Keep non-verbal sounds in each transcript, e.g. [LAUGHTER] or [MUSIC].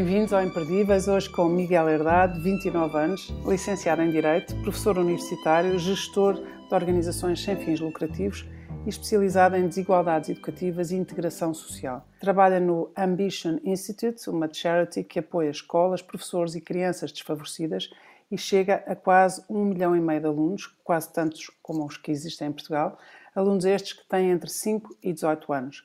Bem-vindos ao Imperdíveis, hoje com Miguel Herdade, 29 anos, licenciado em Direito, professor universitário, gestor de organizações sem fins lucrativos e especializado em desigualdades educativas e integração social. Trabalha no Ambition Institute, uma charity que apoia escolas, professores e crianças desfavorecidas e chega a quase um milhão e meio de alunos, quase tantos como os que existem em Portugal, alunos estes que têm entre 5 e 18 anos.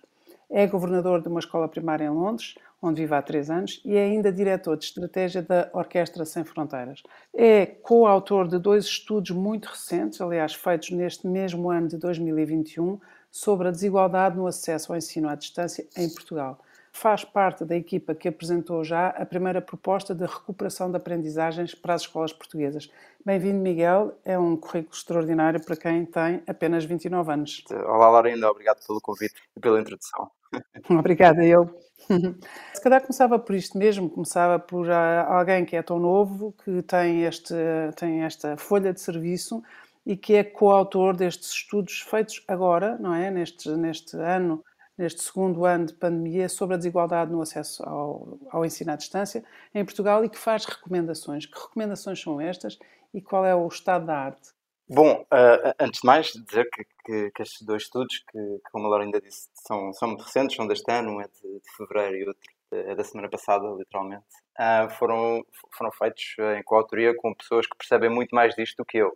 É governador de uma escola primária em Londres, onde vive há três anos, e é ainda diretor de estratégia da Orquestra Sem Fronteiras. É coautor de dois estudos muito recentes, aliás, feitos neste mesmo ano de 2021, sobre a desigualdade no acesso ao ensino à distância em Portugal. Faz parte da equipa que apresentou já a primeira proposta de recuperação de aprendizagens para as escolas portuguesas. Bem-vindo, Miguel. É um currículo extraordinário para quem tem apenas 29 anos. Olá, Laurinda. Obrigado pelo convite e pela introdução. [LAUGHS] Obrigada, eu. [LAUGHS] Se calhar começava por isto mesmo, começava por ah, alguém que é tão novo, que tem, este, tem esta folha de serviço e que é coautor destes estudos feitos agora, não é? Neste, neste ano, neste segundo ano de pandemia, sobre a desigualdade no acesso ao, ao ensino à distância em Portugal e que faz recomendações. Que recomendações são estas e qual é o estado da arte? Bom, uh, antes de mais, dizer que, que, que estes dois estudos, que, que como a Laura ainda disse, são, são muito recentes, são deste ano, um é de, de fevereiro e outro é da semana passada, literalmente, uh, foram, foram feitos em coautoria com pessoas que percebem muito mais disto do que eu.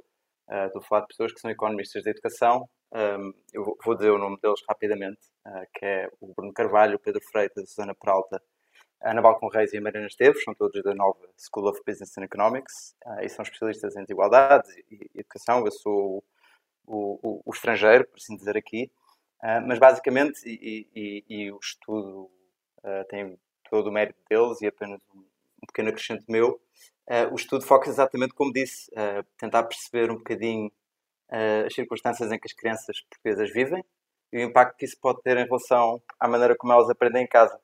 Uh, estou a falar de pessoas que são economistas da educação, um, eu vou dizer o nome deles rapidamente, que é o Bruno Carvalho, o Pedro Freitas, a Susana Peralta Ana Balcon Reis e a Mariana Esteves, são todos da nova School of Business and Economics uh, e são especialistas em desigualdades e, educação. Eu sou o, o, o, estrangeiro, por assim dizer aqui, uh, mas basicamente, e, e, e o estudo uh, tem todo o mérito deles e apenas um, um pequeno acrescente meu, o estudo foca exatamente como disse, tentar perceber um bocadinho as circunstâncias em que as crianças portuguesas vivem e o impacto que isso pode ter em relação à maneira como elas aprendem em casa.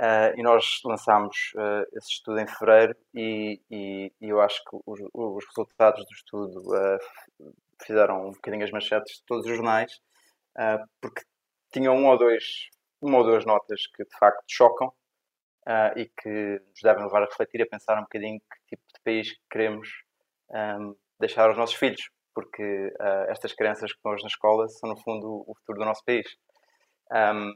Uh, e nós lançámos uh, esse estudo em fevereiro e, e, e eu acho que os, os, resultados do estudo uh, fizeram um bocadinho as manchetes de todos os jornais, porque tinham um ou dois, uma ou duas notas que de facto chocam e que nos devem levar a refletir, a pensar um bocadinho que tipo de país queremos um, deixar aos nossos filhos, porque estas crianças que estão hoje na escola são no fundo o futuro do nosso país. Um,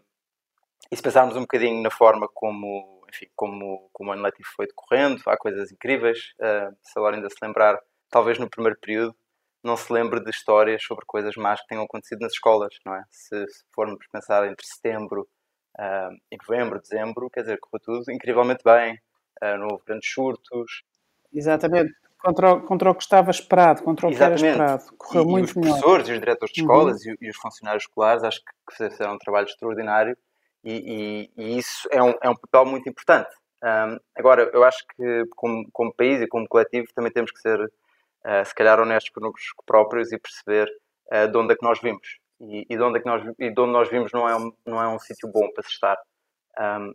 e se pensarmos um bocadinho na forma como, enfim, como, como o ano letivo foi decorrendo, há coisas incríveis. Uh, se a Laura ainda se lembrar, talvez no primeiro período, não se lembre de histórias sobre coisas más que tenham acontecido nas escolas, não é? Se, se formos pensar entre setembro uh, e novembro, dezembro, quer dizer, correu tudo incrivelmente bem, uh, não houve grandes surtos. Exatamente. Contra o, contra o que estava esperado, contra o Exatamente. que era esperado. Correu e, muito e os melhor. professores e os diretores de escolas uhum. e, e, os funcionários escolares acho que fizeram um trabalho extraordinário e, e, e isso é um, é um papel muito importante. Um, agora, eu acho que como, como país e como coletivo também temos que ser, uh, se calhar, honestos connosco próprios e perceber uh, de onde é que nós vimos. E, e, de onde é que nós, e de onde nós vimos não é um, não é um sítio bom para se estar. Um,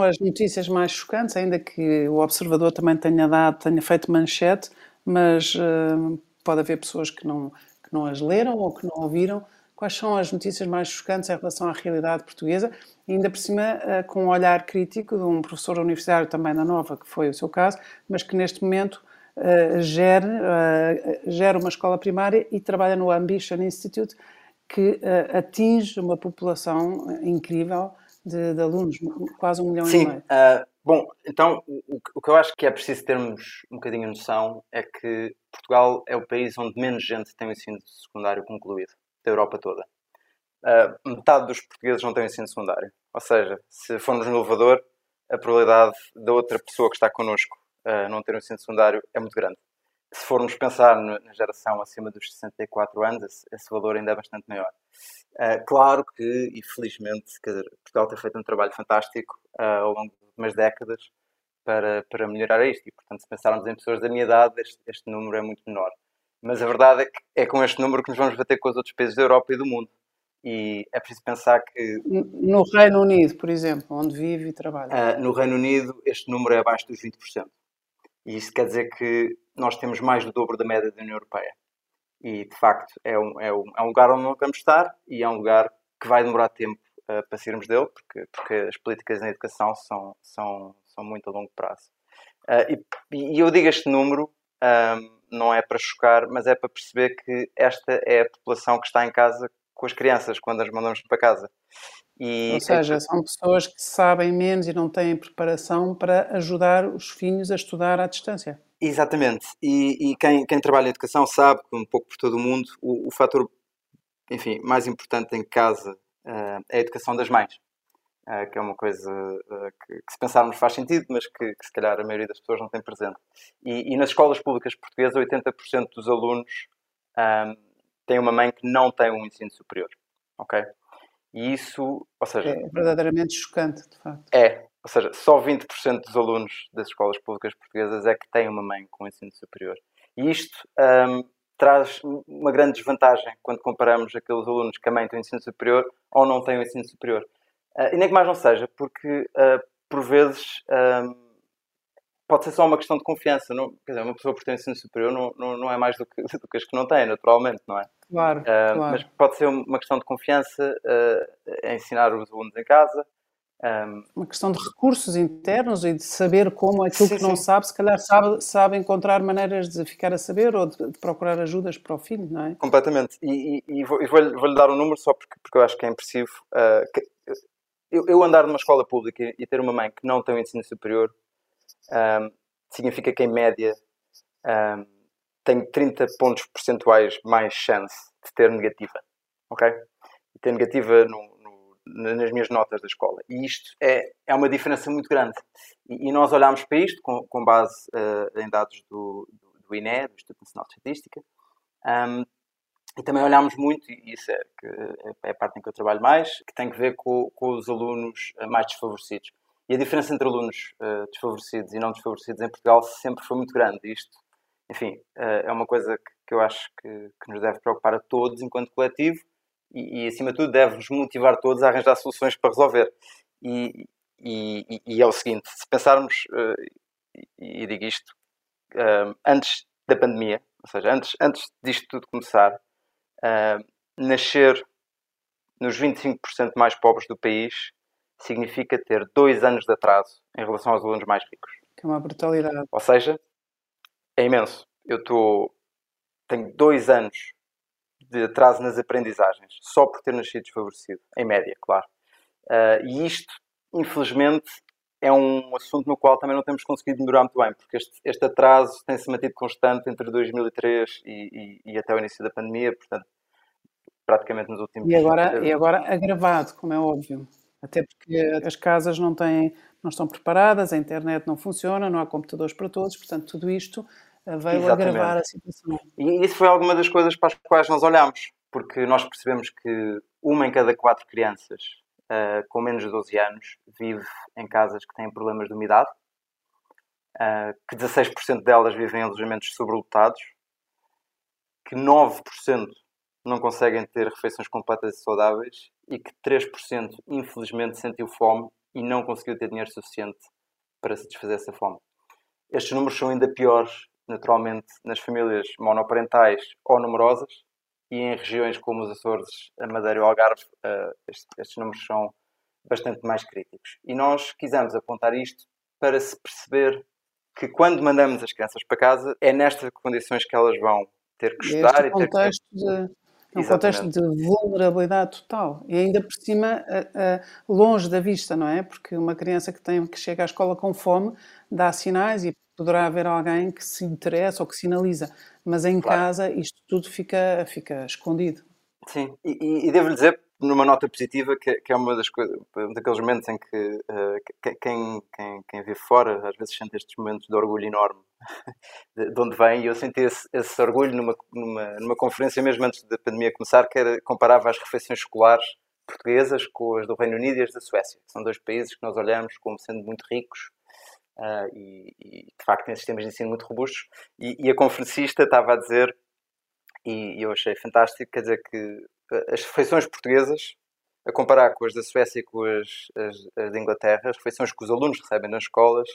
as notícias mais chocantes, ainda que o observador também tenha dado, tenha feito manchete, mas uh, pode haver pessoas que não, que não as leram ou que não ouviram, quais são as notícias mais chocantes em relação à realidade portuguesa, e ainda por cima eh, com um olhar crítico de um professor universitário também na Nova, que foi o seu caso, mas que neste momento uh, gera uma escola primária e trabalha no Ambition Institute, que atinge uma população incrível de, de, alunos, quase um milhão Sim, e meio. Uh, bom, então o, o, que eu acho que é preciso termos um bocadinho de noção é que Portugal é o país onde menos gente tem o ensino secundário concluído da Europa toda. Uh, metade dos portugueses não tem ensino secundário. Ou seja, se formos no elevador, a probabilidade da outra pessoa que está connosco uh, não ter um ensino secundário é muito grande. Se formos pensar na geração acima dos 64 anos, esse, esse valor ainda é bastante maior. Uh, claro que, e felizmente, dizer, Portugal tem feito um trabalho fantástico ao longo de umas décadas para, para melhorar isto. E, portanto, se pensarmos em pessoas da minha idade, este, este número é muito menor. Mas a verdade é que é com este número que nos vamos bater com os outros países da Europa e do mundo. E é preciso pensar que. No Reino Unido, por exemplo, onde vive e trabalha. Uh, no Reino Unido, este número é abaixo dos 20%. E isso quer dizer que nós temos mais do dobro da média da União Europeia. E, de facto, é um, é um, é um lugar onde não queremos estar e é um lugar que vai demorar tempo uh, para sairmos dele, porque, porque as políticas na educação são, são, são muito a longo prazo. Uh, e, e, eu digo este número, um, não é para chocar, mas é para perceber que esta é a população que está em casa com as crianças quando as mandamos para casa. E Ou seja, é... são pessoas que sabem menos e não têm preparação para ajudar os filhos a estudar à distância. Exatamente. E, e quem, quem, trabalha em educação sabe que, um pouco por todo o mundo, o, o fator enfim, mais importante em casa uh, é a educação das mães. Uh, que é uma coisa uh, que, que, se pensarmos faz sentido, mas que, que, se calhar a maioria das pessoas não tem presente. E, e nas escolas públicas portuguesas, 80% dos alunos um, têm uma mãe que não tem um ensino superior. Ok? E isso, ou seja... É verdadeiramente chocante, de facto. É, ou seja, só 20% dos alunos das escolas públicas portuguesas é que têm uma mãe com ensino superior. E isto um, traz uma grande desvantagem quando comparamos aqueles alunos que a mãe tem ensino superior ou não têm o ensino superior. Uh, e nem que mais não seja, porque uh, por vezes um, pode ser só uma questão de confiança. Não, quer dizer, uma pessoa por ter ensino superior não, não, não é mais do que, [LAUGHS] do que as que não têm, naturalmente, não é? Claro, uh, claro. Mas pode ser uma questão de confiança uh, ensinar os alunos em casa. Um, uma questão de recursos internos e de saber como aquilo sim, que não sim. sabe, se calhar sabe, sabe encontrar maneiras de ficar a saber ou de, de procurar ajudas para o filho, não é? Completamente. E, e, e vou-lhe vou, vou dar um número só porque, porque eu acho que é impressivo. Uh, que, eu, eu, andar numa escola pública e ter uma mãe que não tem o ensino superior um, significa que, em média, um, tem 30 pontos percentuais mais chance de ter negativa. Ok? E ter negativa no, no, nas minhas notas da escola. E isto é, é uma diferença muito grande. E, e nós olhámos para isto com, com base uh, em dados do, do, do, INE, do Instituto Nacional de Estatística. Um, e também olhámos muito, e isso é, que é a parte em que eu trabalho mais, que tem que ver com, com os alunos mais desfavorecidos. E a diferença entre alunos uh, desfavorecidos e não desfavorecidos em Portugal sempre foi muito grande. Isto, enfim, uh, é uma coisa que, que eu acho que, que, nos deve preocupar a todos enquanto coletivo e, e, acima de tudo, deve-nos motivar todos a arranjar soluções para resolver. E, e, e é o seguinte: se pensarmos, uh, e, digo isto, antes da pandemia, ou seja, antes, antes disto tudo começar, nascer nos 25% mais pobres do país significa ter dois anos de atraso em relação aos alunos mais ricos. Que é uma brutalidade. Ou seja, é imenso. Eu estou. tenho dois anos de atraso nas aprendizagens, só por ter nascido desfavorecido, em média, claro. Uh, e isto, infelizmente, é um assunto no qual também não temos conseguido melhorar muito bem, porque este, este atraso tem-se mantido constante entre 2003 e, e, e, até o início da pandemia, portanto, praticamente nos últimos... E agora, e agora agravado, como é óbvio. Até porque as casas não têm, não estão preparadas, a internet não funciona, não há computadores para todos, portanto, tudo isto eh, veio Exatamente. agravar a situação. E isso foi alguma das coisas para as quais nós olhamos, porque nós percebemos que uma em cada quatro crianças uh, com menos de 12 anos vive em casas que têm problemas de umidade, uh, que 16% delas vivem em alojamentos sobrelotados, que 9% não conseguem ter refeições completas e saudáveis e que 3% infelizmente sentiu fome e não conseguiu ter dinheiro suficiente para satisfazer essa fome. Estes números são ainda piores, naturalmente, nas famílias monoparentais ou numerosas e em regiões como os Açores, a Madeira e o Algarve, uh, estes, estes números são bastante mais críticos. E nós quisemos apontar isto para se perceber que quando mandamos as crianças para casa é nestas condições que elas vão ter que estudar este e ter contexto que... de é um contexto de vulnerabilidade total e ainda por cima longe da vista, não é? Porque uma criança que, tem, que chega à escola com fome dá sinais e poderá haver alguém que se interessa ou que sinaliza, mas em claro. casa isto tudo fica, fica escondido. Sim, e, e devo-lhe dizer, numa nota positiva, que, que, é uma das coisas, um daqueles momentos em que, uh, quem, quem, quem vive fora às vezes sente estes momentos de orgulho enorme [LAUGHS] de, de onde vem, e eu senti esse, esse orgulho numa, numa, numa conferência mesmo antes da pandemia começar, que era, comparava as refeições escolares portuguesas com as do Reino Unido e as da Suécia. São dois países que nós olhamos como sendo muito ricos uh, e, e, de facto, têm sistemas de ensino muito robustos. E, e a conferencista estava a dizer, e, e eu achei fantástico, quer dizer que as refeições portuguesas, a comparar com as da Suécia e com as, as, as da Inglaterra, as refeições que os alunos recebem nas escolas,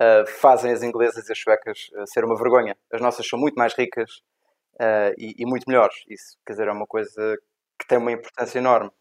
uh, fazem as inglesas e as suecas uh, ser uma vergonha. As nossas são muito mais ricas e, e, muito melhores. Isso, quer dizer, é uma coisa que tem uma importância enorme.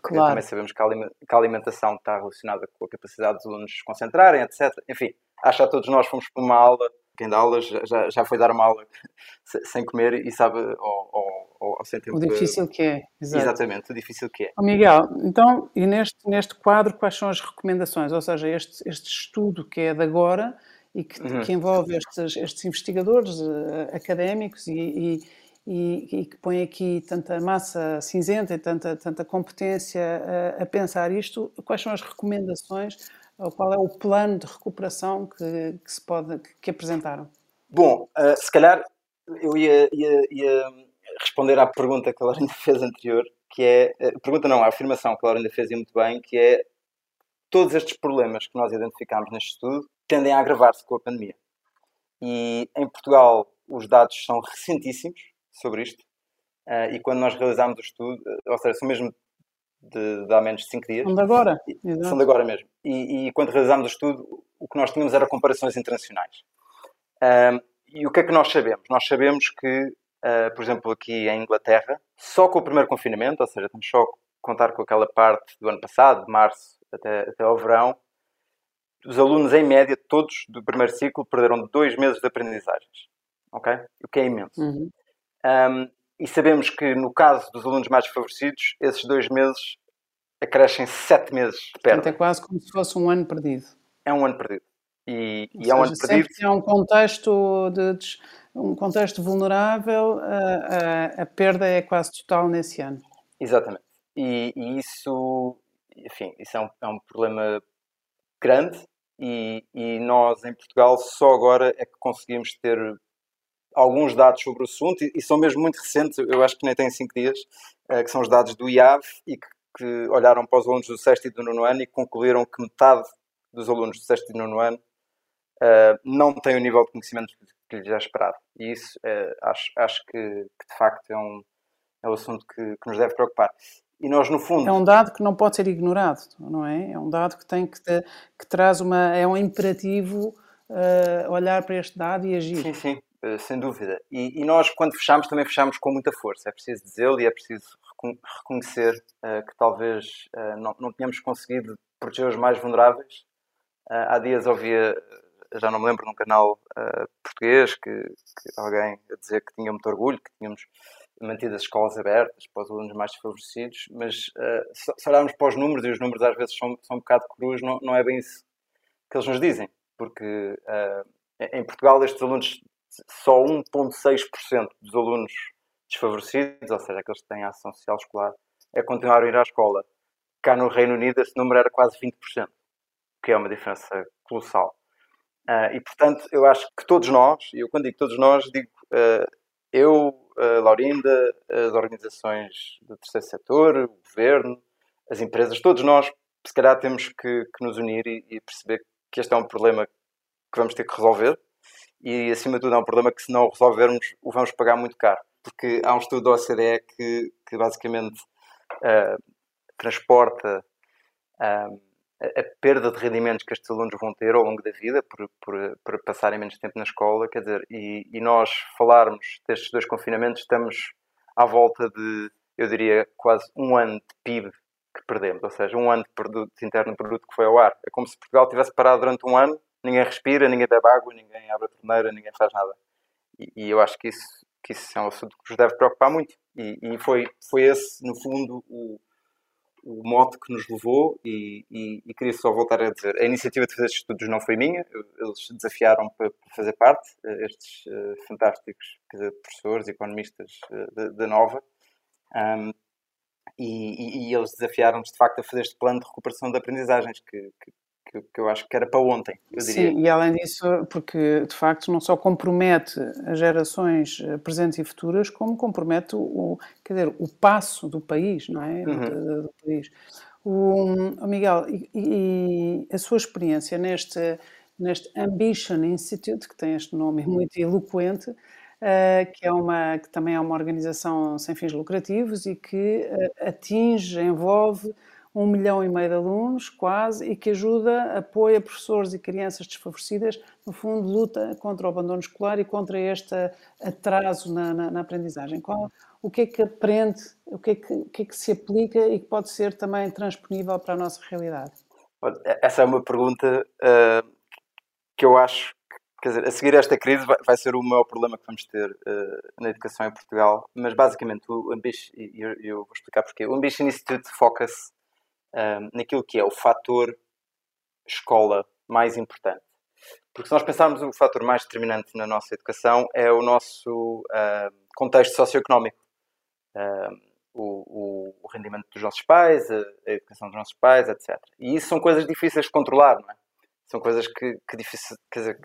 Porque claro. também sabemos que a alimentação está relacionada com a capacidade dos alunos se concentrarem, etc. Enfim, acho que todos nós fomos para uma aula, quem dá aulas já, já foi dar uma aula [LAUGHS] sem comer e sabe ou, ou, ou sem tempo. O difícil que é. Exato. Exatamente, o difícil que é. Oh, Miguel, então, e neste, neste quadro, quais são as recomendações? Ou seja, este, este estudo que é de agora e que, uhum. que envolve estes, estes investigadores uh, académicos e, e e, e, que põe aqui tanta massa cinzenta e tanta, tanta competência a, a, pensar isto, quais são as recomendações ou qual é o plano de recuperação que, que se pode, que, que apresentaram? Bom, uh, se calhar eu ia, ia, ia, responder à pergunta que a Laurinda [LAUGHS] fez anterior, que é, uh, pergunta não, a afirmação que a Laurinda fez muito bem, que é todos estes problemas que nós identificámos neste estudo tendem a agravar-se com a pandemia. E em Portugal os dados são recentíssimos, sobre isto. Uh, e quando nós realizámos o estudo, uh, ou seja, são mesmo de, de há menos de 5 dias. São de agora. E, são de agora mesmo. E, e, quando realizámos o estudo, o que nós tínhamos era comparações internacionais. Uh, e o que é que nós sabemos? Nós sabemos que, por exemplo, aqui em Inglaterra, só com o primeiro confinamento, ou seja, só a contar com aquela parte do ano passado, de março até, até ao verão, os alunos, em média, todos do primeiro ciclo, perderam dois meses de aprendizagens. Ok? O que é imenso. Uhum. Um, e sabemos que no caso dos alunos mais favorecidos, esses dois meses acrescem sete meses de perda. Portanto, é quase como se fosse um ano perdido. É um ano perdido. E, e é um ano perdido. Se é um contexto, de, de, um contexto vulnerável, a, a, a, perda é quase total nesse ano. Exatamente. E, e isso, enfim, isso é um, é um problema grande e, e, nós em Portugal só agora é que conseguimos ter alguns dados sobre o assunto e, e, são mesmo muito recentes, eu acho que nem têm 5 dias, uh, que são os dados do IAV e que, que, olharam para os alunos do 6 e do 9 ano e concluíram que metade dos alunos do 6 e do 9 ano uh, não têm o nível de conhecimento que lhes é esperado. E isso uh, acho, acho que, que, de facto é um, é um assunto que, que nos deve preocupar. E nós, no fundo. É um dado que não pode ser ignorado, não é? É um dado que tem que, que traz uma. É um imperativo uh, olhar para este dado e agir. Sim, sim. Eh, sem dúvida. E, e, nós, quando fechamos, também fechamos com muita força. É preciso dizê-lo e é preciso reconhecer uh, que talvez uh, não, não tenhamos conseguido proteger os mais vulneráveis. Uh, há dias ouvia, já não me lembro, num canal português, que, que, alguém a dizer que tinha muito orgulho, que tínhamos mantido as escolas abertas para os alunos mais desfavorecidos, mas se olharmos para os números, e os números às vezes são, são um bocado crus, não, não é bem isso que eles nos dizem. Porque em Portugal estes alunos só 1,6% dos alunos desfavorecidos, ou seja, aqueles que têm ação social escolar, é continuar a ir à escola. Cá no Reino Unido esse número era quase 20%, o que é uma diferença colossal. Uh, e portanto, eu acho que todos nós, e eu quando digo todos nós, digo uh, eu, uh, Laurinda, as organizações do terceiro setor, o governo, as empresas, todos nós, se calhar, temos que, que nos unir e, e perceber que este é um problema que vamos ter que resolver e acima de tudo é um problema que se não resolvermos o vamos pagar muito caro. Porque há um estudo da OCDE que, que basicamente uh, transporta uh, a, perda de rendimentos que estes alunos vão ter ao longo da vida por, por, por passarem menos tempo na escola, quer dizer, e, e, nós falarmos destes dois confinamentos estamos à volta de, eu diria, quase um ano de PIB que perdemos, ou seja, um ano de produto interno bruto que foi ao ar. É como se Portugal tivesse parado durante um ano ninguém respira, ninguém bebe água, ninguém abre a torneira, ninguém faz nada. E, e, eu acho que isso, que isso é um assunto que nos deve preocupar muito. E, e foi, foi esse, no fundo, o, o mote que nos levou. E, e, queria só voltar a dizer: a iniciativa de fazer estes estudos não foi minha, eles desafiaram para, fazer parte, eh, estes uh, fantásticos dizer, professores, economistas uh, da Nova. Um, e, e, e, eles desafiaram-nos de facto a fazer este plano de recuperação de aprendizagens que, que, que, que eu acho que era para ontem, eu diria. Sim, e além disso, porque de facto não só compromete as gerações eh, presentes e futuras, como compromete o, quer dizer, o passo do país, não é? Uhum. Do, do, país. O, o Miguel, e, e, a sua experiência neste, neste Ambition Institute, que tem este nome [LAUGHS] muito eloquente, uh, que, é uma, que também é uma organização sem fins lucrativos e que uh, atinge, envolve um milhão e meio de alunos, quase, e que ajuda, apoia professores e crianças desfavorecidas, no fundo, luta contra o abandono escolar e contra este atraso na, na, na aprendizagem. Qual, o que é que aprende, o que é que, o que é que se aplica e que pode ser também transponível para a nossa realidade? Essa é uma pergunta uh, que eu acho quer dizer, a seguir esta crise vai, ser o maior problema que vamos ter uh, na educação em Portugal, mas basicamente o Ambition, e eu, eu, vou explicar porquê, o Ambition Institute foca-se naquilo que é o fator escola mais importante. Porque se nós pensarmos o fator mais determinante na nossa educação é o nosso uh, contexto socioeconómico. Uh, o, o, rendimento dos nossos pais, a, a, educação dos nossos pais, etc. E isso são coisas difíceis de controlar, não é? São coisas que, que, difícil, dizer,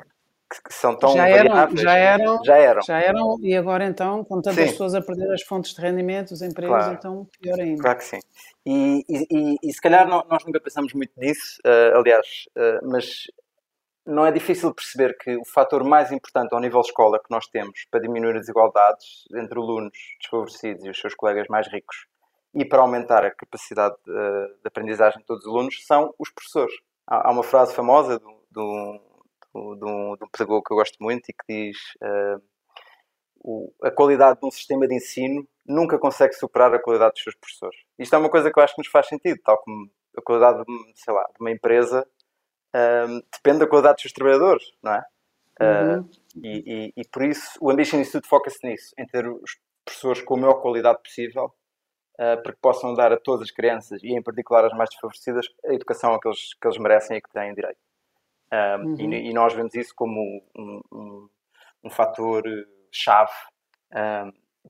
que, são tão já eram, já eram, já eram, já eram, e agora então, com tantas sim. pessoas a perder as fontes de rendimento, os empregos, claro. então pior ainda. Claro que sim. E, e, e se calhar nós nunca pensamos muito nisso, uh, aliás, uh, mas não é difícil perceber que o fator mais importante ao nível escola que nós temos para diminuir as desigualdades entre alunos desfavorecidos e os seus colegas mais ricos e para aumentar a capacidade de, eh, de aprendizagem de todos os alunos são os professores. Há, há uma frase famosa de, de, de um, de um pedagogo que eu gosto muito e que diz uh, o, a qualidade de um sistema de ensino nunca consegue superar a qualidade dos seus professores. Isto é uma coisa que eu acho que nos faz sentido, tal como a qualidade de, sei lá, de uma empresa uh, depende da qualidade dos seus trabalhadores, não é? Uhum. Uh, e, e, e, por isso o Ambition Institute foca-se nisso, em ter os professores com a maior qualidade possível uh, para que possam dar a todas as crianças, e em particular as mais desfavorecidas, a educação a que eles, que eles merecem e que têm direito. Um, uhum. e, e, nós vemos isso como um, um, um fator chave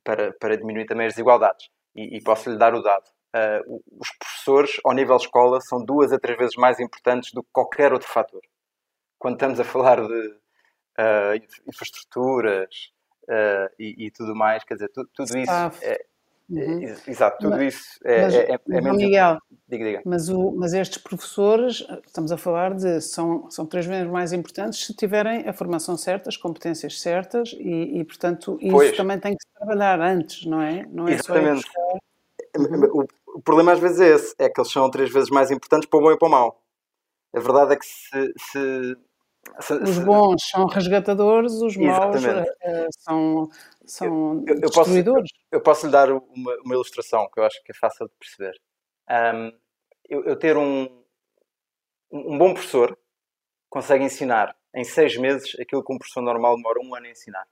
para, para diminuir também as desigualdades. E, e posso lhe dar o dado. Uh, os professores, ao nível escola, são duas a três vezes mais importantes do que qualquer outro fator. Quando estamos a falar de uh, infraestruturas uh, e, e, tudo mais, quer dizer, tudo, tudo isso é, Uhum. Exato, tudo mas, isso é, mas, é, é, é mesmo. Miguel, diga, diga. Mas, o, mas estes professores, estamos a falar de, são, são três vezes mais importantes se tiverem a formação certa, as competências certas e, e portanto, isso pois. também tem que se trabalhar antes, não é? Não é Exatamente. Uhum. O, o, problema às vezes é esse, é que eles são três vezes mais importantes para o bom e para o mau. A verdade é que se, se os bons são resgatadores, os maus uh, são, são eu, eu destruidores. Posso, eu, posso lhe dar uma, uma, ilustração que eu acho que é fácil de perceber. Um, eu, eu, ter um, um bom professor consegue ensinar em seis meses aquilo que um professor normal demora um ano a ensinar.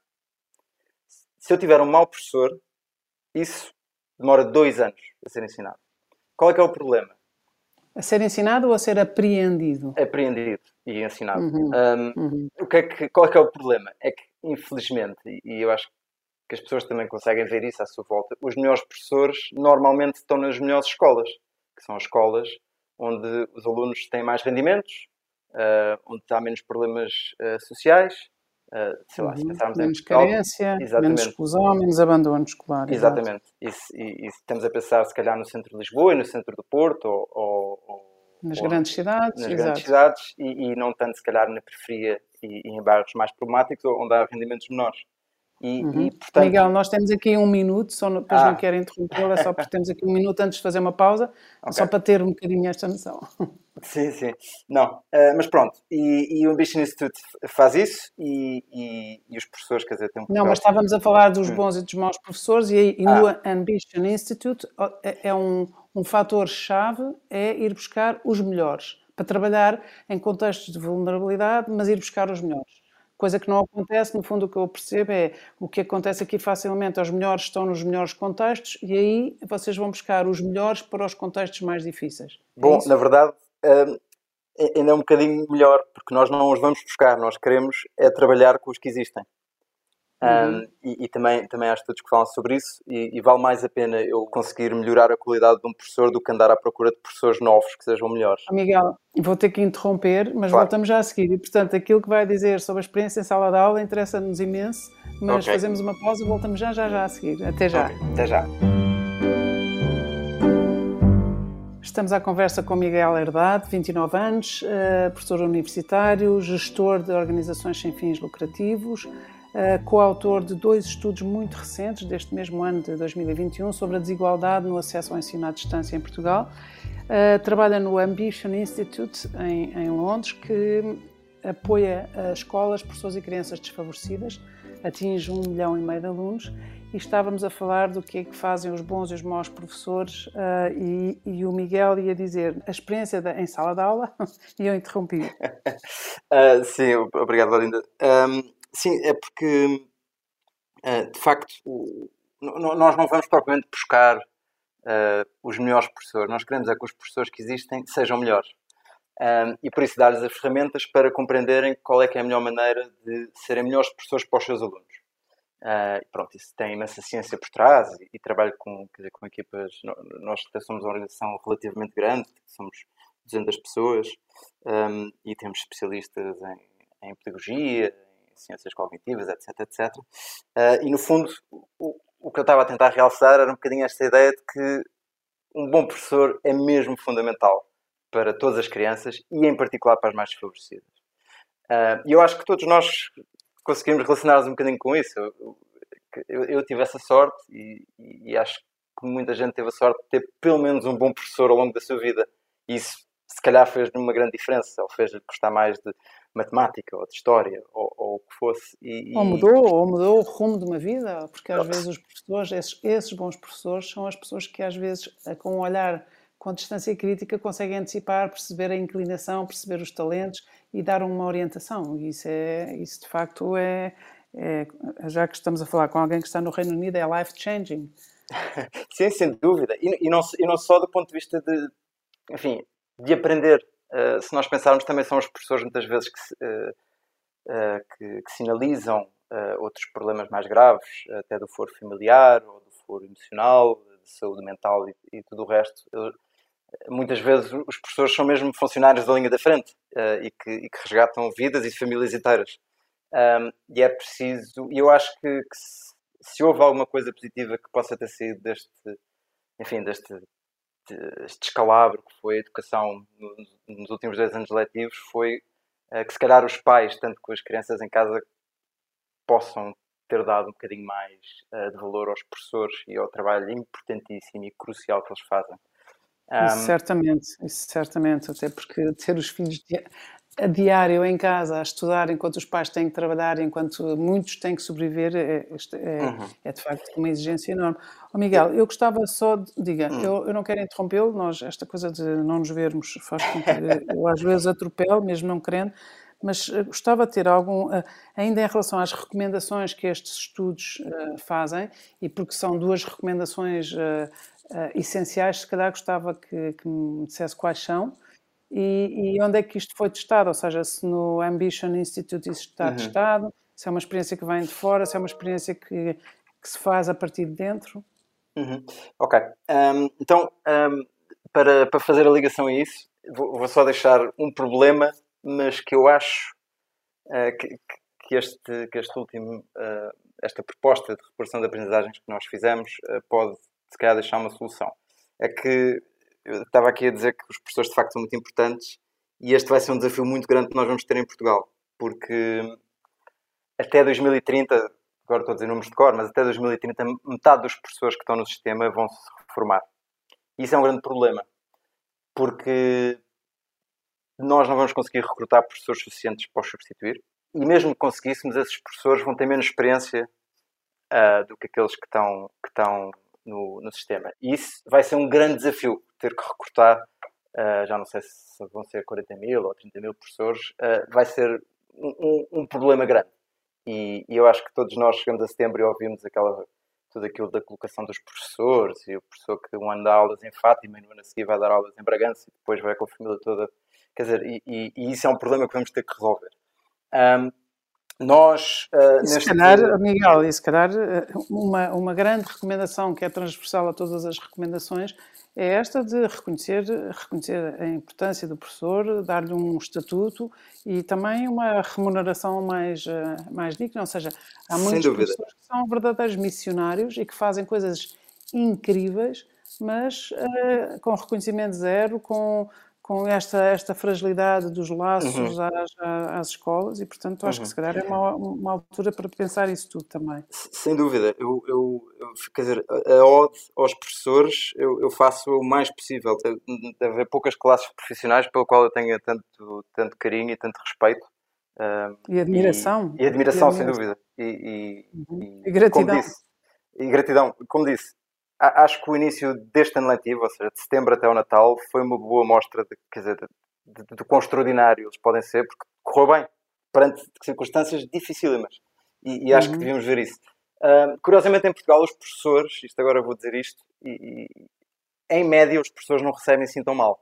Se eu tiver um mau professor, isso demora dois anos a ser ensinado. Qual é que é o problema? A ser ensinado ou a ser apreendido? Apreendido e ensinado. Uhum. Um, uhum. O que é que, qual é que é o problema? É que, infelizmente, e eu acho que as pessoas também conseguem ver isso à sua volta, os melhores professores normalmente estão nas melhores escolas, que são as escolas onde os alunos têm mais rendimentos, uh, onde há menos problemas uh, sociais, Uh, sei lá, se uhum. pensarmos menos em carência, menos exclusão, menos abandono escolar. Exatamente. E, e, e, estamos a pensar, se calhar, no centro de Lisboa e no centro do Porto, ou, ou nas ou, grandes cidades. Nas grandes cidades e, e, não tanto, se calhar, na periferia e, e em bairros mais problemáticos, onde há rendimentos menores. E, uhum. e, portanto... Miguel, nós temos aqui um minuto, só no, depois ah. não quero interrompê-lo, é só porque temos aqui um minuto antes de fazer uma pausa, okay. só para ter um bocadinho esta noção. [LAUGHS] Sim, sim. Não, uh, mas pronto, e, e, o Ambition Institute faz isso e, e, e os professores, quer dizer, têm um Não, mas estávamos a falar dos hum. bons e dos maus professores e, e ah. no Ambition Institute é, é um, um fator-chave, é ir buscar os melhores, para trabalhar em contextos de vulnerabilidade, mas ir buscar os melhores coisa que não acontece, no fundo o que eu percebo é o que acontece aqui facilmente, os melhores estão nos melhores contextos e aí vocês vão buscar os melhores para os contextos mais difíceis. É Bom, na verdade, hum, ainda é um bocadinho melhor, porque nós não os vamos buscar, nós queremos é trabalhar com os que existem. Uhum. Um, e, e, também, também há estudos que falam sobre isso, e, e, vale mais a pena eu conseguir melhorar a qualidade de um professor do que andar à procura de professores novos que sejam melhores. Miguel, vou ter que interromper, mas claro. voltamos já a seguir. E portanto, aquilo que vai dizer sobre a experiência em sala de aula interessa-nos imenso, mas okay. fazemos uma pausa e voltamos já, já, já a seguir. Até já. Okay. Até já. Estamos à conversa com Miguel Herdade, 29 anos, eh, professor universitário, gestor de organizações sem fins lucrativos coautor de dois estudos muito recentes, deste mesmo ano de 2021, sobre a desigualdade no acesso ao ensino à distância em Portugal. Uh, trabalha no Ambition Institute, em, em Londres, que apoia escolas, professores e crianças desfavorecidas, atinge um milhão e meio de alunos e estávamos a falar do que é que fazem os bons e os maus professores uh, e, e, o Miguel ia dizer a experiência em sala de aula [LAUGHS] e eu interrompi. uh, [LAUGHS] sim, obrigado, Linda. Um, sim, é porque, uh, de facto, nós não vamos propriamente buscar os melhores professores. Nós queremos é que os professores que existem sejam melhores. E por isso dar-lhes as ferramentas para compreenderem qual é que é a melhor maneira de serem melhores professores para os seus alunos. Uh, pronto, isso tem imensa ciência por trás e, e trabalho com, dizer, com equipas. Nós somos uma organização relativamente grande, somos 200 pessoas um, e temos especialistas em, em, pedagogia, ciências cognitivas, etc. etc. Uh, e no fundo, o, o que eu estava a tentar realçar era um bocadinho esta ideia de que um bom professor é mesmo fundamental para todas as crianças e, em particular, para as mais desfavorecidas. Uh, e eu acho que todos nós conseguimos relacionar-nos um bocadinho com isso. Eu, eu, eu tive essa sorte e, e, acho que muita gente teve a sorte de ter pelo menos um bom professor ao longo da sua vida. E isso, se calhar, fez uma grande diferença, ou fez-lhe gostar mais de matemática, ou de história, ou, ou o que fosse. E, ou mudou, ou mudou o rumo de uma vida, porque às vezes os professores, esses, esses bons professores, são as pessoas que às vezes, com um olhar com distância crítica, conseguem antecipar, perceber a inclinação, perceber os talentos e dar uma orientação. Isso, é, isso de facto é, é, já que estamos a falar com alguém que está no Reino Unido, é life-changing. [LAUGHS] Sim, sem dúvida. E, e, não, e não só do ponto de vista de, enfim, de aprender. Uh, se nós pensarmos, também são os professores muitas vezes que, uh, uh, que, que sinalizam outros problemas mais graves, até do foro familiar ou do foro emocional, de saúde mental e, e tudo o resto. Eu, muitas vezes os professores são mesmo funcionários da linha da frente e, que, e, que, resgatam vidas e famílias inteiras. Um, e é preciso, e eu acho que, que se, se, houve alguma coisa positiva que possa ter sido deste, enfim, deste, deste descalabro que foi a educação nos, últimos dois anos letivos, foi uh, que se calhar os pais, tanto com as crianças em casa, possam ter dado um bocadinho mais uh, de valor aos professores e ao trabalho importantíssimo e crucial que eles fazem. Isso certamente, isso certamente, até porque ter os filhos a diário em casa a estudar enquanto os pais têm que trabalhar, enquanto muitos têm que sobreviver, é, é, uhum. é de facto uma exigência enorme. Oh, Miguel, eu gostava só de. Diga, uhum. eu, eu não quero interrompê-lo, nós, esta coisa de não nos vermos faz com que [LAUGHS] eu às vezes atropelo, mesmo não querendo, mas eh, gostava de ter algum, eh, ainda em relação às recomendações que estes estudos uh, fazem, e porque são duas recomendações uh, uh, essenciais, se calhar gostava que, que, me dissesse quais são e, e, onde é que isto foi testado, ou seja, se no Ambition Institute isso está uhum. testado, se é uma experiência que vem de fora, se é uma experiência que, que se faz a partir de dentro. Uhum. Ok, um, então um, para, para fazer a ligação a isso, vou, vou, só deixar um problema, mas que eu acho uh, que, que, este, que este último, uh, esta proposta de reparação de aprendizagens que nós fizemos uh, pode se calhar deixar uma solução. É que eu estava aqui a dizer que os professores de facto são muito importantes e este vai ser um desafio muito grande que nós vamos ter em Portugal, porque até 2030, agora estou a dizer números de cor, mas até 2030 metade dos professores que estão no sistema vão se reformar. Isso é um grande problema, porque nós não vamos conseguir recrutar professores suficientes para os substituir, e mesmo que conseguíssemos, esses professores vão ter menos experiência uh, do que aqueles que estão, que estão no, no sistema. E isso vai ser um grande desafio, ter que recrutar, uh, já não sei se vão ser 40 mil ou 30 mil professores, uh, vai ser um, um, um problema grande. E, e, eu acho que todos nós chegamos a setembro e ouvimos aquela, tudo aquilo da colocação dos professores e o professor que um ano dá aulas em Fátima e no ano a seguir vai dar aulas em Bragança e depois vai com a família toda. Quer dizer, e, e, e isso é um problema que vamos ter que resolver. Um, nós, uh, se neste... calhar, Miguel, e se calhar uma, uma grande recomendação que é transversal a todas as recomendações é esta de reconhecer, reconhecer a importância do professor, dar-lhe um estatuto e também uma remuneração mais, eh, mais digna. Ou seja, há muitos professores que são verdadeiros missionários e que fazem coisas incríveis, mas uh, com reconhecimento zero, com com esta, esta fragilidade dos laços uhum. às, às, escolas e, portanto, acho uhum. que se calhar é uma, uma altura para pensar isso tudo também. Sem dúvida. Eu, eu, quer dizer, a ode aos professores eu, eu faço o mais possível. Deve haver poucas classes profissionais pelo qual eu tenha tanto, tanto carinho e tanto respeito. e admiração. E, e admiração, e admiração, sem dúvida. E, uhum. e gratidão. Disse, e gratidão. Como disse, acho que o início deste ano letivo, ou seja, de setembro até o Natal, foi uma boa mostra de, quer dizer, de, de, de quão extraordinário eles podem ser, porque correu bem, perante circunstâncias dificílimas. E, e acho uhum. que devíamos ver isso. Uh, curiosamente, em Portugal, os professores, isto agora vou dizer isto, e, e, em média, os professores não recebem assim tão mal.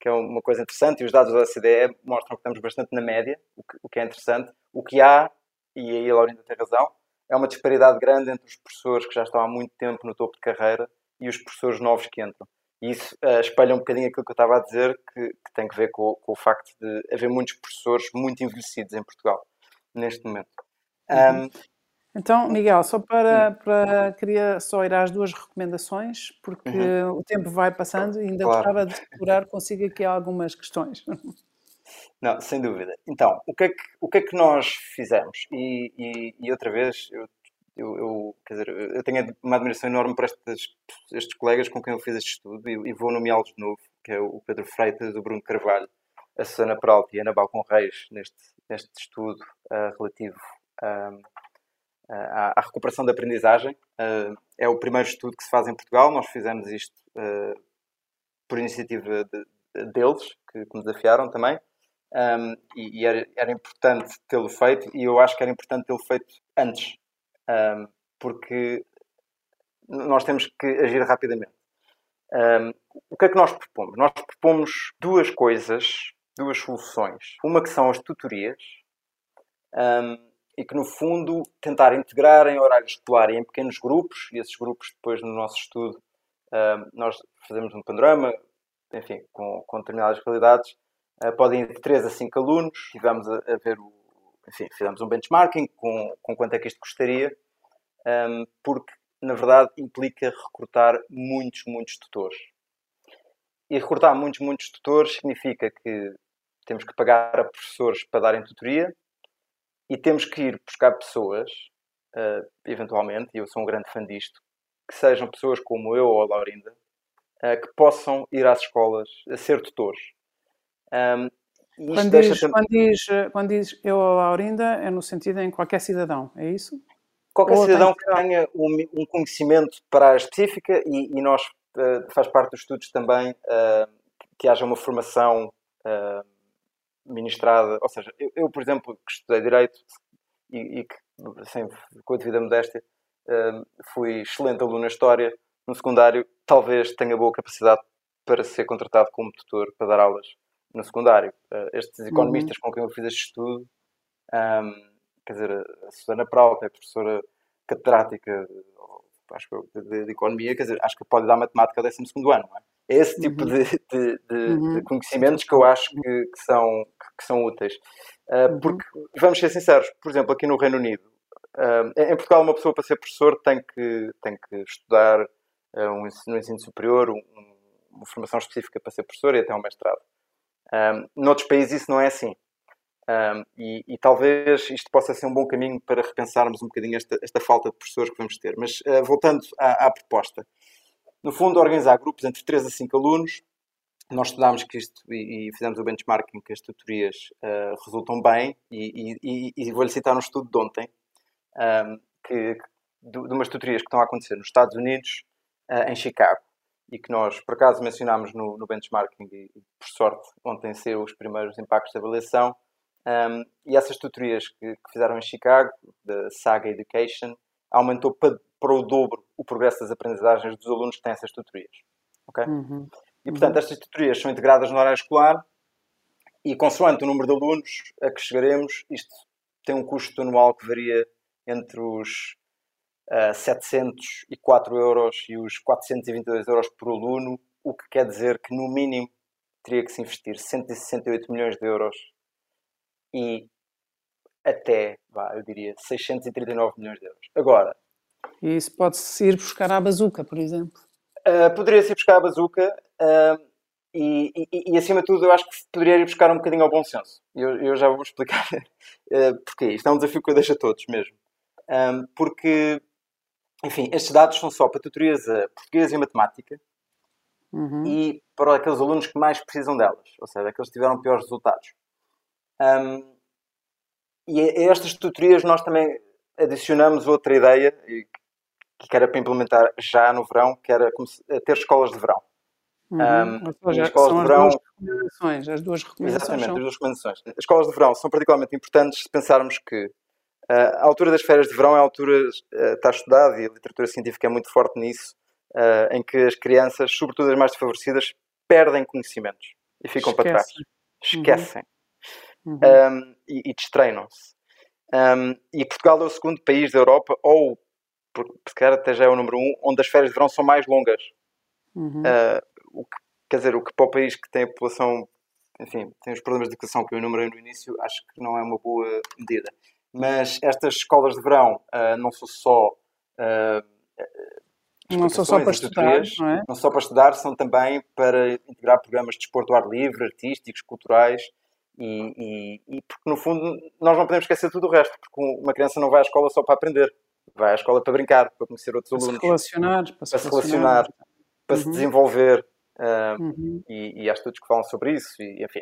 Que é uma coisa interessante, e os dados da OCDE mostram que estamos bastante na média, o que, o que é interessante. O que há, e aí a Laurinda tem razão, é uma disparidade grande entre os professores que já estão há muito tempo no topo de carreira e os professores novos que entram. E isso uh, espelha um bocadinho aquilo que eu estava a dizer, que, que tem que ver com, com, o facto de haver muitos professores muito envelhecidos em Portugal, neste momento. Um, então, Miguel, só para, para queria só ir às duas recomendações, porque uhum. o tempo vai passando e ainda claro. gostava de explorar consigo aqui algumas questões. Não, sem dúvida. Então, o que é que, o que, é que nós fizemos? E, e, e outra vez, eu, eu, eu, quer dizer, eu tenho uma admiração enorme para estes, estes colegas com quem eu fiz este estudo e, e vou nomeá-los de novo, que é o Pedro Freitas, o Bruno Carvalho, a Susana Peralta e a Ana Balcon Reis, neste, neste estudo uh, relativo uh, à, recuperação da aprendizagem. Uh, é o primeiro estudo que se faz em Portugal, nós fizemos isto por iniciativa de, de, deles, que, que me desafiaram também um, e, e era, era, importante tê-lo feito e eu acho que era importante tê-lo feito antes, um, porque nós temos que agir rapidamente. Um, o que é que nós propomos? Nós propomos duas coisas, duas soluções. Uma que são as tutorias e que, no fundo, tentar integrar em horário escolar e em pequenos grupos, e esses grupos, depois, no nosso estudo, nós fazemos um panorama, enfim, com, com determinadas realidades, podem ir de 3 a 5 alunos. Tivemos a, a, ver o. Enfim, fizemos um benchmarking com, com quanto é que isto custaria, um, porque na verdade implica recrutar muitos, muitos tutores. E recrutar muitos, muitos tutores significa que temos que pagar a professores para darem tutoria e temos que ir buscar pessoas, uh, eventualmente, e eu sou um grande fã disto, que sejam pessoas como eu ou a Laurinda, uh, que possam ir às escolas a ser tutores. Um, quando, diz, quando, diz, quando diz eu a Laurinda, é no sentido em qualquer cidadão, é isso? Qualquer Ou cidadão que tenha um, um, conhecimento para a específica e, e nós, uh, faz parte dos estudos também, uh, que haja uma formação uh, ministrada. Ou seja, eu, eu, por exemplo, que estudei Direito e, e que, assim, com a devida modéstia, fui excelente aluno na História, no secundário, talvez tenha boa capacidade para ser contratado como tutor para dar aulas no secundário. Uh, estes economistas uhum. com quem eu fiz este estudo, um, quer dizer, a Susana Prauta é professora catedrática acho que, de, de, economia, quer dizer, acho que pode dar matemática ao 12 ano, não é? É esse tipo uhum. de, de, uhum. de, conhecimentos que eu acho que, que são, que, são úteis. Uh, porque, vamos ser sinceros, por exemplo, aqui no Reino Unido, uh, em Portugal, uma pessoa para ser professor tem que, tem que estudar uh, um ensino, um ensino superior, um, uma formação específica para ser professor e até um mestrado. Um, noutros países isso não é assim. Um, e, e, talvez isto possa ser um bom caminho para repensarmos um bocadinho esta, esta falta de professores que vamos ter. Mas uh, voltando à, à, proposta. No fundo, organizar grupos entre 3 a 5 alunos. Nós estudámos que isto e, e fizemos o benchmarking que as tutorias uh, resultam bem. E, e, vou-lhe citar um estudo de ontem, um, que, de, de umas tutorias que estão a acontecer nos Estados Unidos, uh, em Chicago e que nós, por acaso, mencionámos no, no benchmarking e, por sorte, ontem saiu os primeiros impactos da avaliação. Um, e essas tutorias que, que, fizeram em Chicago, da Saga Education, aumentou para, para o dobro o progresso das aprendizagens dos alunos que têm essas tutorias. Okay? Uhum. E, portanto, estas tutorias são integradas no horário escolar e, consoante o número de alunos a que chegaremos, isto tem um custo anual que varia entre os uh, 704 euros e os 422 euros por aluno, o que quer dizer que no mínimo teria que se investir 168 milhões de euros e até, vá, eu diria, 639 milhões de euros. Agora. E isso pode-se ir buscar à bazuca, por exemplo? Uh, Poderia-se ir buscar à bazuca. Uh, e, e, e, acima de tudo, eu acho que poderia ir buscar um bocadinho ao bom senso. Eu, eu já vou explicar uh, [LAUGHS] porquê. Isto é um desafio que eu deixo a todos mesmo. Um, porque, enfim, estes dados são só para tutorias a português e matemática uhum. e para aqueles alunos que mais precisam delas, ou seja, aqueles que tiveram piores resultados. Um, e a estas tutorias nós também adicionamos outra ideia que era para implementar já no verão, que era ter escolas de verão. Uhum. Um, seja, escolas são de verão, as duas recomendações. As duas recomendações exatamente, são... as duas recomendações. As escolas de verão são particularmente importantes se pensarmos que uh, a altura das férias de verão é a altura, uh, está estudado e a literatura científica é muito forte nisso, uh, em que as crianças, sobretudo as mais desfavorecidas, perdem conhecimentos e ficam Esquecem. para trás. Esquecem. Uhum. Um, e, e distraem-se. Um, e Portugal é o segundo país da Europa, ou se calhar até já é o número um, onde as férias de verão são mais longas. Uhum. Uh, o que, quer dizer, o que para o país que tem a população, enfim, tem os problemas de educação que eu enumerei no início, acho que não é uma boa medida. Mas estas escolas de verão uh, não são só. Uh, não são só para estudar, não é? Não só para estudar, são também para integrar programas de desporto ao ar livre, artísticos, culturais. E, e, e, porque no fundo nós não podemos esquecer tudo o resto, porque uma criança não vai à escola só para aprender, vai à escola para brincar, para conhecer outros para alunos, se relacionar, para, para se relacionar, para uhum. se desenvolver. Uh, uhum. e, e, há estudos que falam sobre isso, e, enfim,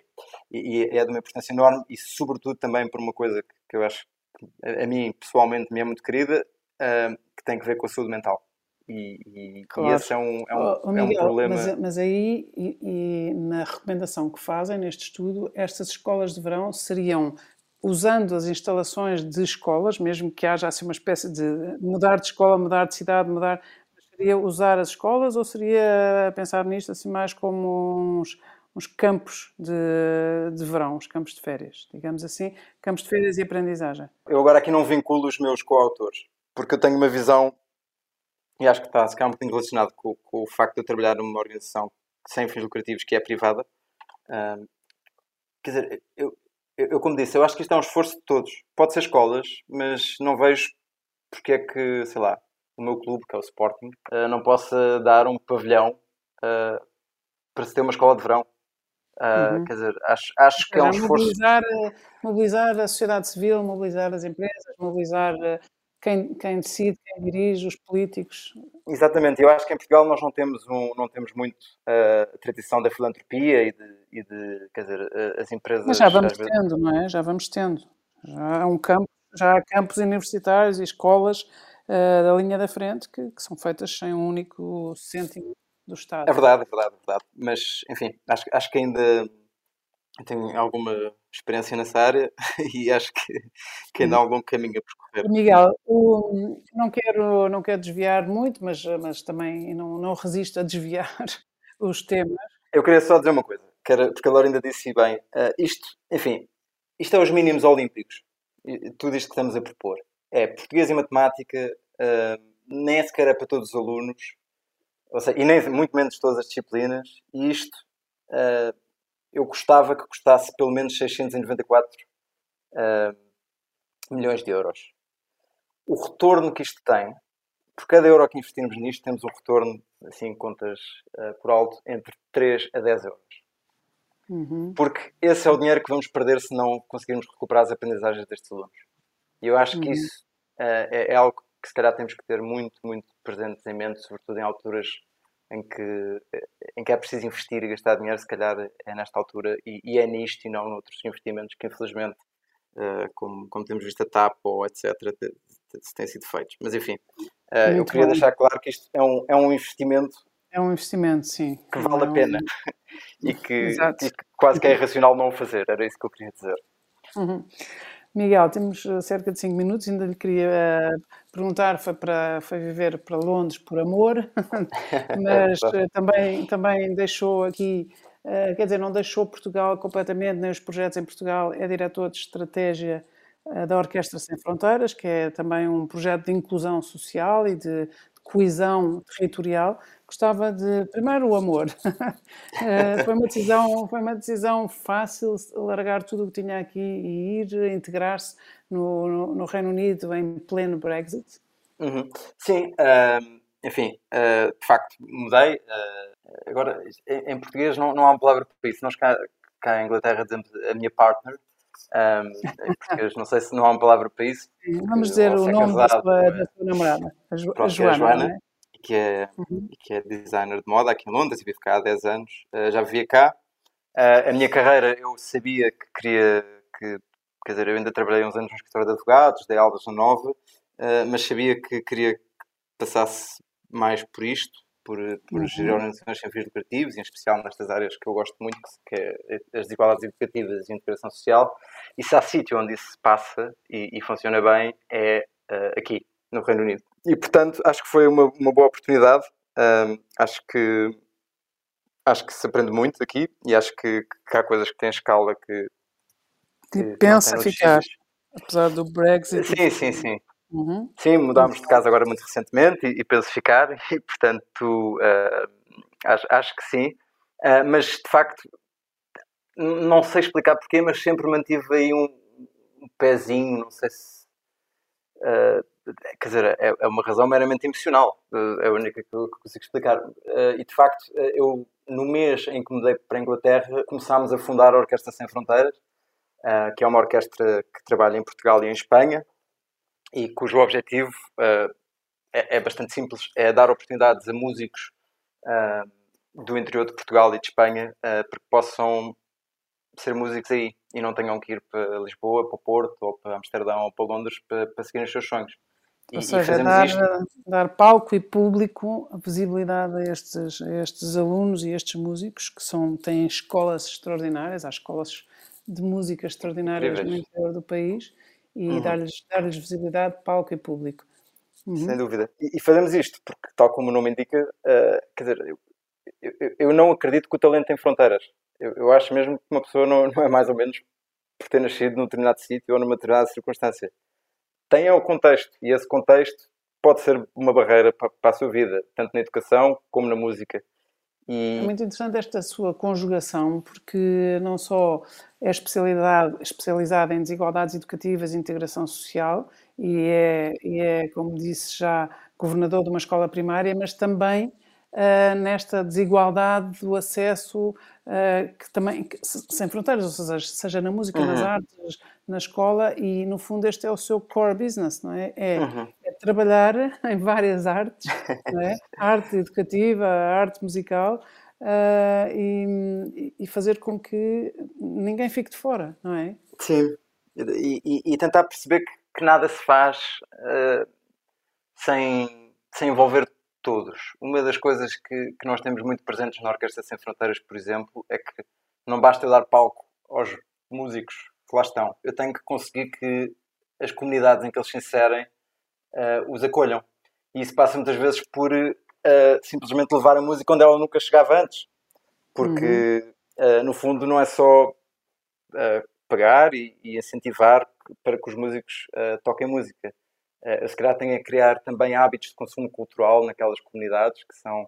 e, é de uma importância enorme, e sobretudo também por uma coisa que, que eu acho a, a, mim pessoalmente me é muito querida, uh, que tem que ver com a saúde mental. E, claro. e esse é um, é um, oh, é um problema. Mas, mas aí, e, na recomendação que fazem neste estudo, estas escolas de verão seriam usando as instalações de escolas, mesmo que haja assim uma espécie de mudar de escola, mudar de cidade, mudar. Seria usar as escolas ou seria pensar nisto assim mais como uns, uns campos de, de verão, uns campos de férias, digamos assim, campos de férias e aprendizagem? Eu agora aqui não vinculo os meus coautores, porque eu tenho uma visão, e acho que está se calhar um bocadinho relacionado com, com, o facto de eu trabalhar numa organização sem fins lucrativos que é privada. Uh, quer dizer, eu, eu, como disse, eu acho que isto é um esforço de todos. Pode ser escolas, mas não vejo porque é que, sei lá, o meu clube, que é o Sporting, uh, não possa dar um pavilhão uh, para se ter uma escola de verão. Uh, uhum. Quer dizer, acho, acho que é um esforço. Mobilizar, mobilizar a sociedade civil, mobilizar as empresas, mobilizar quem, quem decide, quem dirige, os políticos. Exatamente, eu acho que em Portugal nós não temos, um, não temos muito uh, a tradição da filantropia e de, e de quer dizer, uh, as empresas... Mas já vamos tendo, não é? Já vamos tendo. Já há, um campo, já há campos universitários e escolas uh, da linha da frente que, que, são feitas sem um único cêntimo do Estado. É verdade, é verdade, é verdade. Mas, enfim, acho, acho que ainda tenho alguma experiência nessa área [LAUGHS] e acho que, que ainda há algum caminho a percorrer. Miguel, o, não, quero, não quero desviar muito, mas, mas também não, não resisto a desviar [LAUGHS] os temas. Eu queria só dizer uma coisa, que era, porque a Laura ainda disse bem, uh, isto, enfim, isto é os mínimos olímpicos, tudo isto que estamos a propor. É português e matemática, uh, nem sequer é para todos os alunos, seja, e nem muito menos todas as disciplinas, e isto uh, eu gostava que custasse pelo menos 694 uh, milhões de euros. O retorno que isto tem, por cada euro que investimos nisto, temos um retorno, assim, contas uh, por alto, entre 3 a 10 euros. Uhum. Porque esse é o dinheiro que vamos perder se não conseguirmos recuperar as aprendizagens destes alunos. E eu acho uhum. que isso é, é, algo que se calhar temos que ter muito, muito presentes em mente, sobretudo em alturas em que, em que é preciso investir e gastar dinheiro, se calhar é nesta altura e, e é nisto e não noutros investimentos que, infelizmente, uh, como, como temos visto a TAP ou etc., têm sido feitos. Mas, enfim, uh, eu queria bom. deixar claro que isto é um, é um investimento. É um investimento, sim. Que vale é a pena [LAUGHS] [LAUGHS] e, que, e, que, quase que é irracional não o fazer. Era isso que eu queria dizer. Uhum. Miguel, temos eh, cerca de 5 minutos, ainda lhe queria uh, perguntar, foi, para, foi viver para Londres por amor, [LAUGHS] mas [LAUGHS] uh, também, também deixou aqui, quer dizer, não deixou Portugal completamente, nem os projetos em Portugal, é diretor de estratégia da Orquestra Sem Fronteiras, que é também um projeto de inclusão social e de, coesão territorial, gostava de primeiro o amor. [LAUGHS] Eh, foi uma decisão, foi uma decisão fácil largar tudo o que tinha aqui e ir integrar-se no, no, no, Reino Unido em pleno Brexit. Uhum. Sim, uh, enfim, uh, de facto, mudei. Uh, agora, em, em, português não, não há uma palavra para isso. Nós cá, cá em Inglaterra dizemos a minha partner. Um, em português, não sei se não há uma palavra para isso. Vamos dizer o nome da sua, da sua, namorada, a, jo Pronto, a Joana. É a Joana é? Que, é, uhum. que é designer de moda aqui em Londres e vive cá há 10 anos. Uh, já vivia cá. a minha carreira, eu sabia que queria que. Quer dizer, eu ainda trabalhei uns anos no escritório de advogados, dei aulas na Nova, mas sabia que queria que passasse mais por isto, por, por uhum. gerir organizações sem fins lucrativos, em especial nestas áreas que eu gosto muito, que é as desigualdades educativas e a integração social. E se há sítio onde isso se passa e, e funciona bem, é uh, aqui, no Reino Unido. E, portanto, acho que foi uma, uma boa oportunidade. Um, acho que acho que se aprende muito aqui e acho que, que há coisas que têm escala que, que tipo, pensa ficar, apesar do Brexit. Sim, sim, sim. Uhum. Sim, mudámos de casa agora muito recentemente e, e penso ficar, [LAUGHS] e portanto uh, acho, acho, que sim. Uh, mas de facto, não sei explicar porquê, mas sempre mantive aí um, um pezinho, não sei se. Uh, quer dizer, é, é, uma razão meramente emocional, é a única que eu consigo explicar. e de facto, eu, no mês em que mudei para a Inglaterra, começámos a fundar a Orquestra Sem Fronteiras, que é uma orquestra que trabalha em Portugal e em Espanha e cujo objetivo é, é, bastante simples, é dar oportunidades a músicos do interior de Portugal e de Espanha para que possam ser músicos aí e não tenham que ir para Lisboa, para Porto, ou para Amsterdão, ou para Londres para, para seguirem os seus sonhos. Ou e, seja, e dar, isto... dar palco e público, a visibilidade a estes, a estes alunos e estes músicos que são, têm escolas extraordinárias, há escolas de música extraordinárias Incríveis. no interior do país e uhum. dar-lhes dar visibilidade, palco e público. Uhum. Sem dúvida. E, e, fazemos isto, porque, tal como o nome indica, uh, quer dizer, eu, eu, eu, não acredito que o talento tem fronteiras. Eu, eu acho mesmo que uma pessoa não, não, é mais ou menos por ter nascido num determinado sítio ou numa determinada circunstância. Tem o contexto, e esse contexto pode ser uma barreira para, para a sua vida, tanto na educação como na música. E... É muito interessante esta sua conjugação, porque não só é especializada em desigualdades educativas e integração social, e é, e é, como disse já, governador de uma escola primária, mas também uh, nesta desigualdade do acesso, uh, que também, que, sem fronteiras, ou seja, seja na música, uhum. nas artes, na escola, e no fundo este é o seu core business, não é? É, uhum. é trabalhar [LAUGHS] em várias artes, é? arte educativa, arte musical, uh, e, e, fazer com que ninguém fique de fora, não é? Sim, e, e, e tentar perceber que, que, nada se faz uh, sem, sem envolver todos. Uma das coisas que, que nós temos muito presentes na Orquestra Sem Fronteiras, por exemplo, é que não basta eu dar palco aos músicos que lá estão. Eu tenho que conseguir que as comunidades em que eles se inserem uh, os acolham. E isso passa muitas vezes por uh, simplesmente levar a música onde ela nunca chegava antes. Porque, uhum. uh, no fundo, não é só pagar e, e, incentivar para que os músicos toquem música. Uh, se calhar tem a criar também hábitos de consumo cultural naquelas comunidades que são,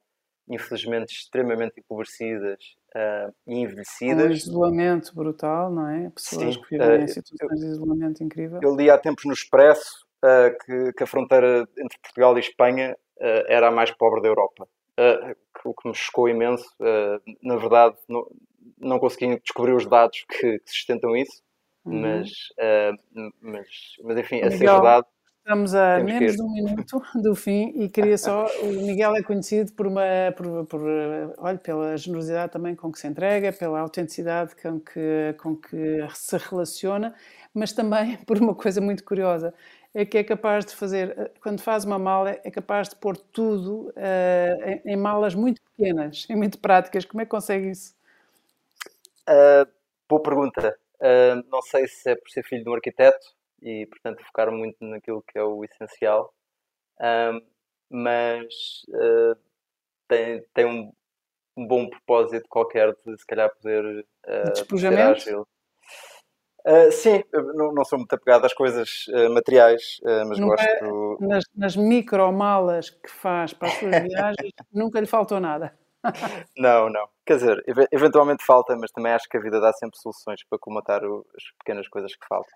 infelizmente, extremamente empobrecidas uh, e envelhecidas. Um isolamento brutal, não é? Pessoas Sim, que vivem uh, em situações eu, de isolamento incrível. Eu li há tempos no Expresso que, que, a fronteira entre Portugal e Espanha era a mais pobre da Europa. o que me chocou imenso. na verdade, não, não consegui descobrir os dados que, que sustentam isso, uhum. mas, mas, mas enfim, Legal. essa é verdade Estamos a Temos menos de um minuto do fim e queria só. O Miguel é conhecido por uma. Por, por, olha, pela generosidade também com que se entrega, pela autenticidade com que, com que se relaciona, mas também [LAUGHS] por uma coisa muito curiosa. É que é capaz de fazer, quando faz uma mala, é capaz de pôr tudo uh, em, em, malas muito pequenas e muito práticas. Como é que consegue isso? Uh, boa pergunta. Uh, não sei se é por ser filho de um arquiteto e, portanto, focar muito naquilo que é o essencial. Um, mas uh, tem, tem um, um, bom propósito qualquer de, se calhar, poder uh, ser ágil. Uh, sim, não, não, sou muito apegado às coisas uh, materiais, uh, mas nunca, gosto. Nas, nas micromalas que faz para as suas viagens, [LAUGHS] nunca lhe faltou nada. [LAUGHS] não, não. Quer dizer, eventualmente falta, mas também acho que a vida dá sempre soluções para comatar as pequenas coisas que faltam.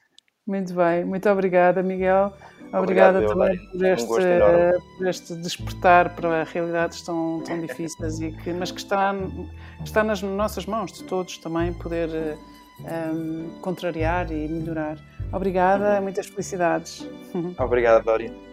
Muito bem, muito obrigada, Miguel. Obrigada também por este, um por este despertar para realidades tão, tão difíceis, e que, mas que está, está nas nossas mãos de todos também poder um, contrariar e melhorar. Obrigada, muitas felicidades. Obrigada, Dória.